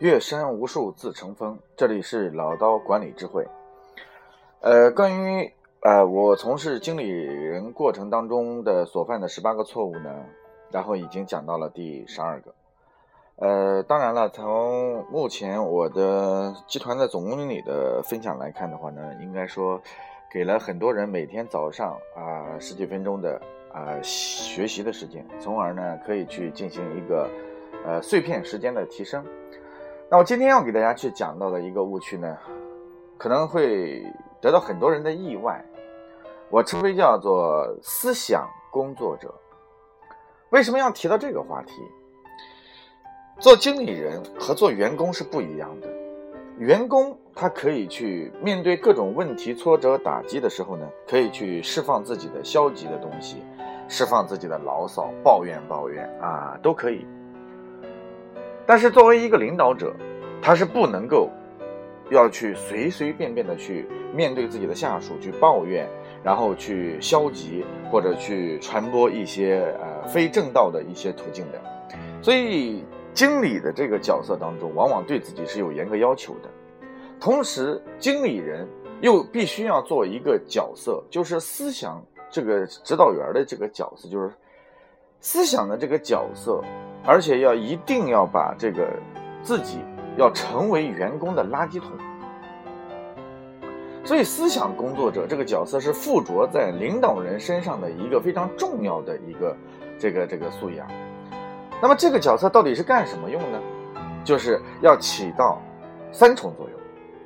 岳山无数自成峰。这里是老刀管理智慧。呃，关于呃我从事经理人过程当中的所犯的十八个错误呢，然后已经讲到了第十二个。呃，当然了，从目前我的集团的总经理的分享来看的话呢，应该说给了很多人每天早上啊十几分钟的啊学习的时间，从而呢可以去进行一个呃碎片时间的提升。那我今天要给大家去讲到的一个误区呢，可能会得到很多人的意外。我称为叫做思想工作者。为什么要提到这个话题？做经理人和做员工是不一样的。员工他可以去面对各种问题、挫折、打击的时候呢，可以去释放自己的消极的东西，释放自己的牢骚、抱怨、抱怨啊，都可以。但是作为一个领导者，他是不能够要去随随便便的去面对自己的下属去抱怨，然后去消极或者去传播一些呃非正道的一些途径的。所以，经理的这个角色当中，往往对自己是有严格要求的。同时，经理人又必须要做一个角色，就是思想这个指导员的这个角色，就是思想的这个角色。而且要一定要把这个自己要成为员工的垃圾桶，所以思想工作者这个角色是附着在领导人身上的一个非常重要的一个这个这个素养。那么这个角色到底是干什么用呢？就是要起到三重作用。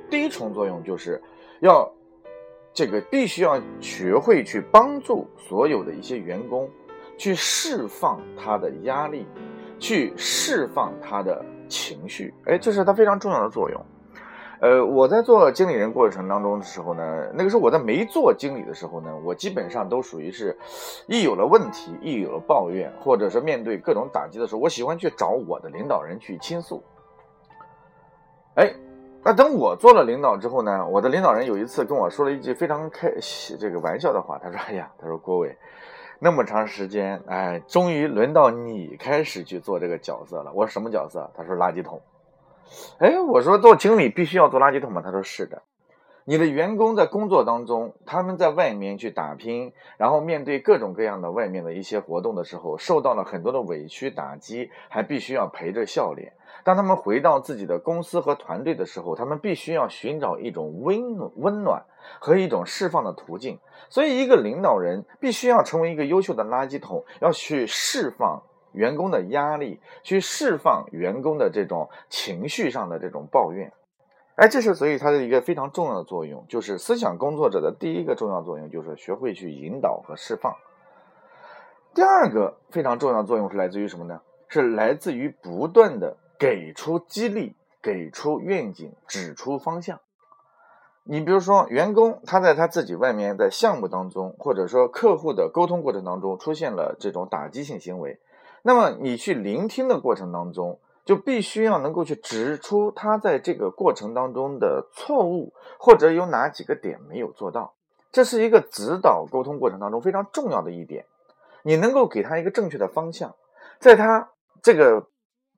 第一重作用就是要这个必须要学会去帮助所有的一些员工去释放他的压力。去释放他的情绪，哎，这是他非常重要的作用。呃，我在做经理人过程当中的时候呢，那个时候我在没做经理的时候呢，我基本上都属于是，一有了问题，一有了抱怨，或者是面对各种打击的时候，我喜欢去找我的领导人去倾诉。哎，那等我做了领导之后呢，我的领导人有一次跟我说了一句非常开这个玩笑的话，他说：“哎呀，他说郭伟。”那么长时间，哎，终于轮到你开始去做这个角色了。我说什么角色？他说垃圾桶。哎，我说做经理必须要做垃圾桶吗？他说是的。你的员工在工作当中，他们在外面去打拼，然后面对各种各样的外面的一些活动的时候，受到了很多的委屈打击，还必须要陪着笑脸。当他们回到自己的公司和团队的时候，他们必须要寻找一种温、温暖和一种释放的途径。所以，一个领导人必须要成为一个优秀的垃圾桶，要去释放员工的压力，去释放员工的这种情绪上的这种抱怨。哎，这是所以它的一个非常重要的作用，就是思想工作者的第一个重要作用，就是学会去引导和释放。第二个非常重要的作用是来自于什么呢？是来自于不断的给出激励，给出愿景，指出方向。你比如说，员工他在他自己外面在项目当中，或者说客户的沟通过程当中出现了这种打击性行为，那么你去聆听的过程当中。就必须要能够去指出他在这个过程当中的错误，或者有哪几个点没有做到，这是一个指导沟通过程当中非常重要的一点。你能够给他一个正确的方向，在他这个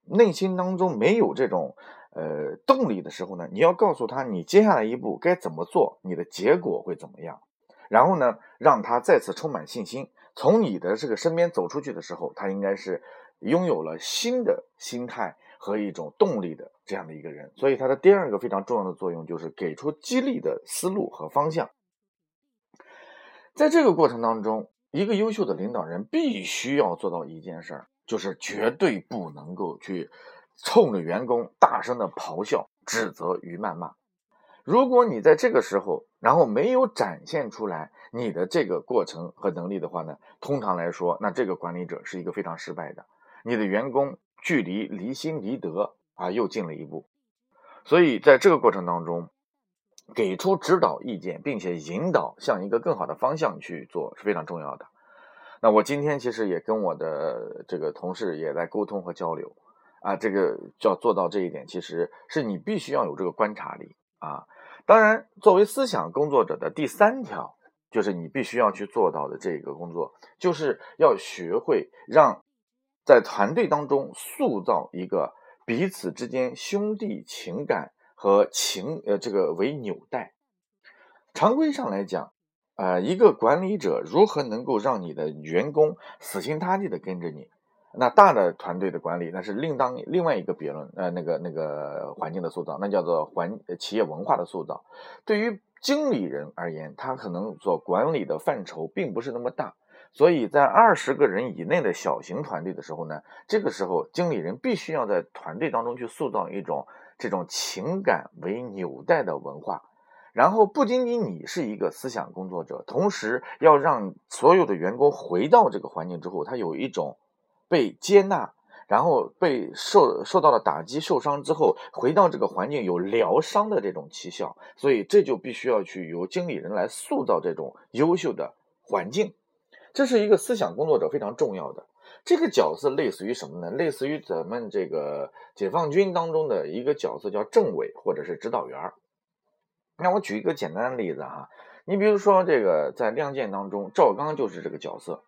内心当中没有这种呃动力的时候呢，你要告诉他你接下来一步该怎么做，你的结果会怎么样，然后呢，让他再次充满信心，从你的这个身边走出去的时候，他应该是。拥有了新的心态和一种动力的这样的一个人，所以他的第二个非常重要的作用就是给出激励的思路和方向。在这个过程当中，一个优秀的领导人必须要做到一件事儿，就是绝对不能够去冲着员工大声的咆哮、指责与谩骂。如果你在这个时候，然后没有展现出来你的这个过程和能力的话呢，通常来说，那这个管理者是一个非常失败的。你的员工距离离心离德啊又近了一步，所以在这个过程当中，给出指导意见，并且引导向一个更好的方向去做是非常重要的。那我今天其实也跟我的这个同事也在沟通和交流啊，这个要做到这一点，其实是你必须要有这个观察力啊。当然，作为思想工作者的第三条，就是你必须要去做到的这个工作，就是要学会让。在团队当中塑造一个彼此之间兄弟情感和情呃这个为纽带。常规上来讲，呃，一个管理者如何能够让你的员工死心塌地的跟着你？那大的团队的管理，那是另当另外一个别论，呃，那个那个环境的塑造，那叫做环企业文化的塑造。对于经理人而言，他可能所管理的范畴并不是那么大，所以在二十个人以内的小型团队的时候呢，这个时候经理人必须要在团队当中去塑造一种这种情感为纽带的文化，然后不仅仅你是一个思想工作者，同时要让所有的员工回到这个环境之后，他有一种。被接纳，然后被受受到了打击、受伤之后，回到这个环境有疗伤的这种奇效，所以这就必须要去由经理人来塑造这种优秀的环境，这是一个思想工作者非常重要的这个角色，类似于什么呢？类似于咱们这个解放军当中的一个角色，叫政委或者是指导员。那我举一个简单的例子哈，你比如说这个在《亮剑》当中，赵刚就是这个角色。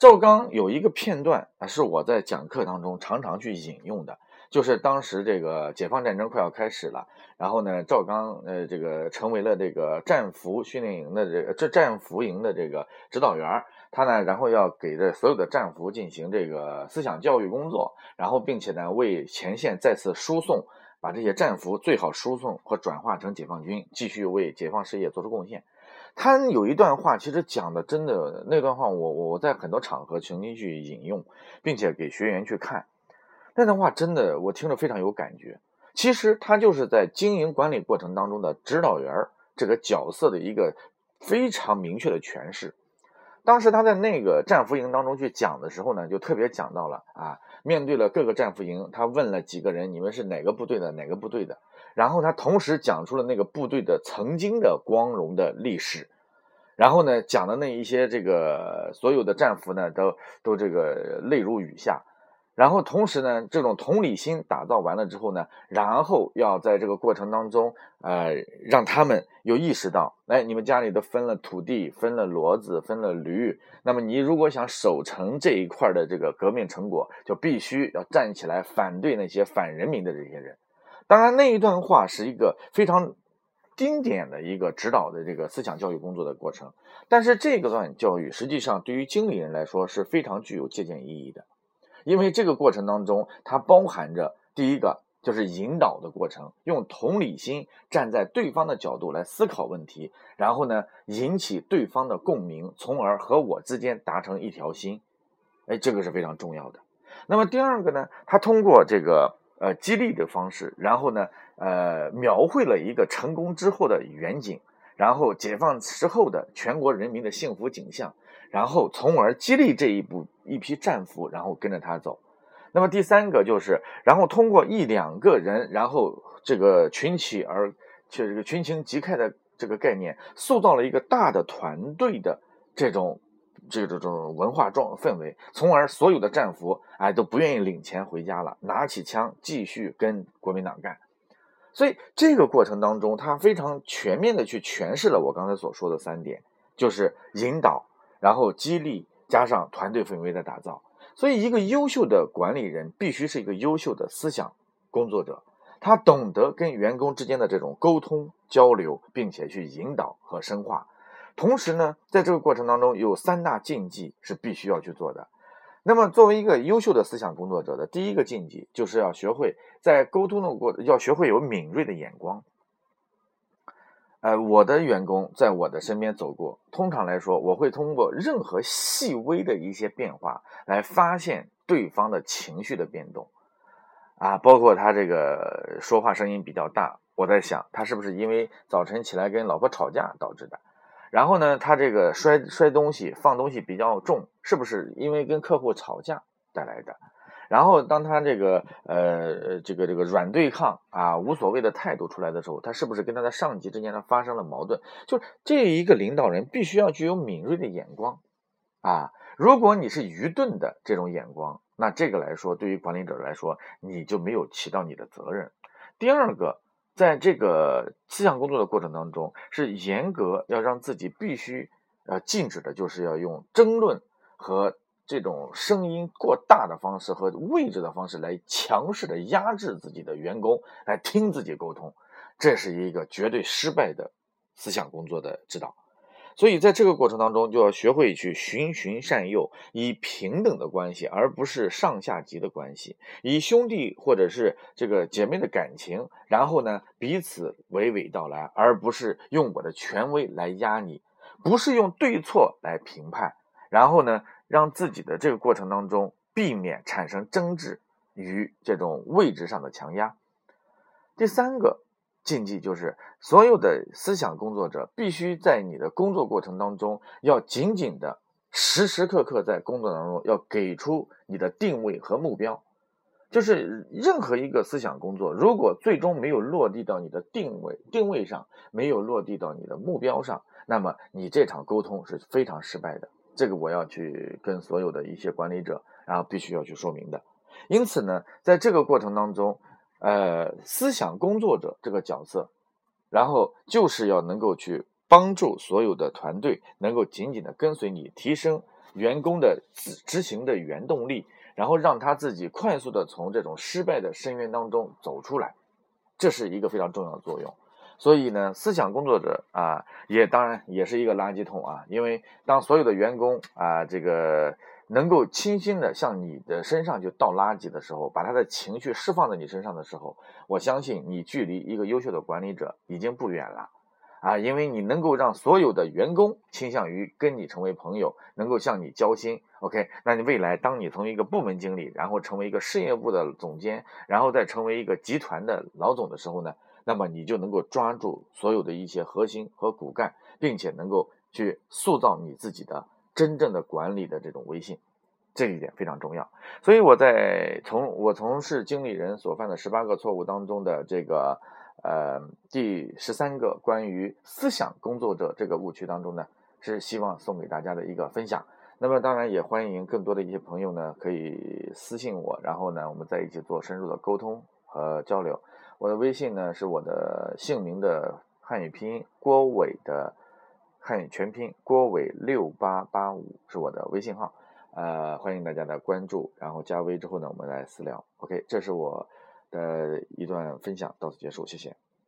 赵刚有一个片段啊，是我在讲课当中常常去引用的，就是当时这个解放战争快要开始了，然后呢，赵刚呃这个成为了这个战俘训练营的这个这战俘营的这个指导员，他呢，然后要给这所有的战俘进行这个思想教育工作，然后并且呢为前线再次输送，把这些战俘最好输送和转化成解放军，继续为解放事业做出贡献。他有一段话，其实讲的真的那段话，我我在很多场合曾经去引用，并且给学员去看。那段话真的我听着非常有感觉。其实他就是在经营管理过程当中的指导员这个角色的一个非常明确的诠释。当时他在那个战俘营当中去讲的时候呢，就特别讲到了啊，面对了各个战俘营，他问了几个人，你们是哪个部队的？哪个部队的？然后他同时讲出了那个部队的曾经的光荣的历史，然后呢讲的那一些这个所有的战俘呢都都这个泪如雨下，然后同时呢这种同理心打造完了之后呢，然后要在这个过程当中呃让他们有意识到，哎你们家里都分了土地，分了骡子，分了驴，那么你如果想守成这一块的这个革命成果，就必须要站起来反对那些反人民的这些人。当然，那一段话是一个非常经典的一个指导的这个思想教育工作的过程。但是，这个段教育实际上对于经理人来说是非常具有借鉴意义的，因为这个过程当中，它包含着第一个就是引导的过程，用同理心站在对方的角度来思考问题，然后呢，引起对方的共鸣，从而和我之间达成一条心。哎，这个是非常重要的。那么第二个呢，他通过这个。呃，激励的方式，然后呢，呃，描绘了一个成功之后的远景，然后解放之后的全国人民的幸福景象，然后从而激励这一部一批战俘，然后跟着他走。那么第三个就是，然后通过一两个人，然后这个群起而且这个群情激慨的这个概念，塑造了一个大的团队的这种。这种这种文化状氛围，从而所有的战俘哎都不愿意领钱回家了，拿起枪继续跟国民党干。所以这个过程当中，他非常全面的去诠释了我刚才所说的三点，就是引导，然后激励，加上团队氛围的打造。所以，一个优秀的管理人必须是一个优秀的思想工作者，他懂得跟员工之间的这种沟通交流，并且去引导和深化。同时呢，在这个过程当中，有三大禁忌是必须要去做的。那么，作为一个优秀的思想工作者的第一个禁忌，就是要学会在沟通的过，要学会有敏锐的眼光。呃，我的员工在我的身边走过，通常来说，我会通过任何细微的一些变化来发现对方的情绪的变动。啊，包括他这个说话声音比较大，我在想，他是不是因为早晨起来跟老婆吵架导致的？然后呢，他这个摔摔东西、放东西比较重，是不是因为跟客户吵架带来的？然后当他这个呃这个这个软对抗啊无所谓的态度出来的时候，他是不是跟他的上级之间呢发生了矛盾？就这一个领导人必须要具有敏锐的眼光啊！如果你是愚钝的这种眼光，那这个来说对于管理者来说，你就没有起到你的责任。第二个。在这个思想工作的过程当中，是严格要让自己必须呃禁止的，就是要用争论和这种声音过大的方式和位置的方式来强势的压制自己的员工来听自己沟通，这是一个绝对失败的思想工作的指导。所以在这个过程当中，就要学会去循循善诱，以平等的关系，而不是上下级的关系，以兄弟或者是这个姐妹的感情，然后呢彼此娓娓道来，而不是用我的权威来压你，不是用对错来评判，然后呢让自己的这个过程当中避免产生争执与这种位置上的强压。第三个。禁忌就是，所有的思想工作者必须在你的工作过程当中，要紧紧的、时时刻刻在工作当中要给出你的定位和目标。就是任何一个思想工作，如果最终没有落地到你的定位定位上，没有落地到你的目标上，那么你这场沟通是非常失败的。这个我要去跟所有的一些管理者，然后必须要去说明的。因此呢，在这个过程当中。呃，思想工作者这个角色，然后就是要能够去帮助所有的团队能够紧紧的跟随你，提升员工的执执行的原动力，然后让他自己快速的从这种失败的深渊当中走出来，这是一个非常重要的作用。所以呢，思想工作者啊，也当然也是一个垃圾桶啊，因为当所有的员工啊，这个。能够倾心的向你的身上就倒垃圾的时候，把他的情绪释放在你身上的时候，我相信你距离一个优秀的管理者已经不远了，啊，因为你能够让所有的员工倾向于跟你成为朋友，能够向你交心。OK，那你未来当你从一个部门经理，然后成为一个事业部的总监，然后再成为一个集团的老总的时候呢，那么你就能够抓住所有的一些核心和骨干，并且能够去塑造你自己的。真正的管理的这种威信，这一点非常重要。所以我在从我从事经理人所犯的十八个错误当中的这个呃第十三个关于思想工作者这个误区当中呢，是希望送给大家的一个分享。那么当然也欢迎更多的一些朋友呢可以私信我，然后呢我们在一起做深入的沟通和交流。我的微信呢是我的姓名的汉语拼音郭伟的。汉语全拼郭伟六八八五是我的微信号，呃，欢迎大家的关注，然后加微之后呢，我们来私聊。OK，这是我的一段分享，到此结束，谢谢。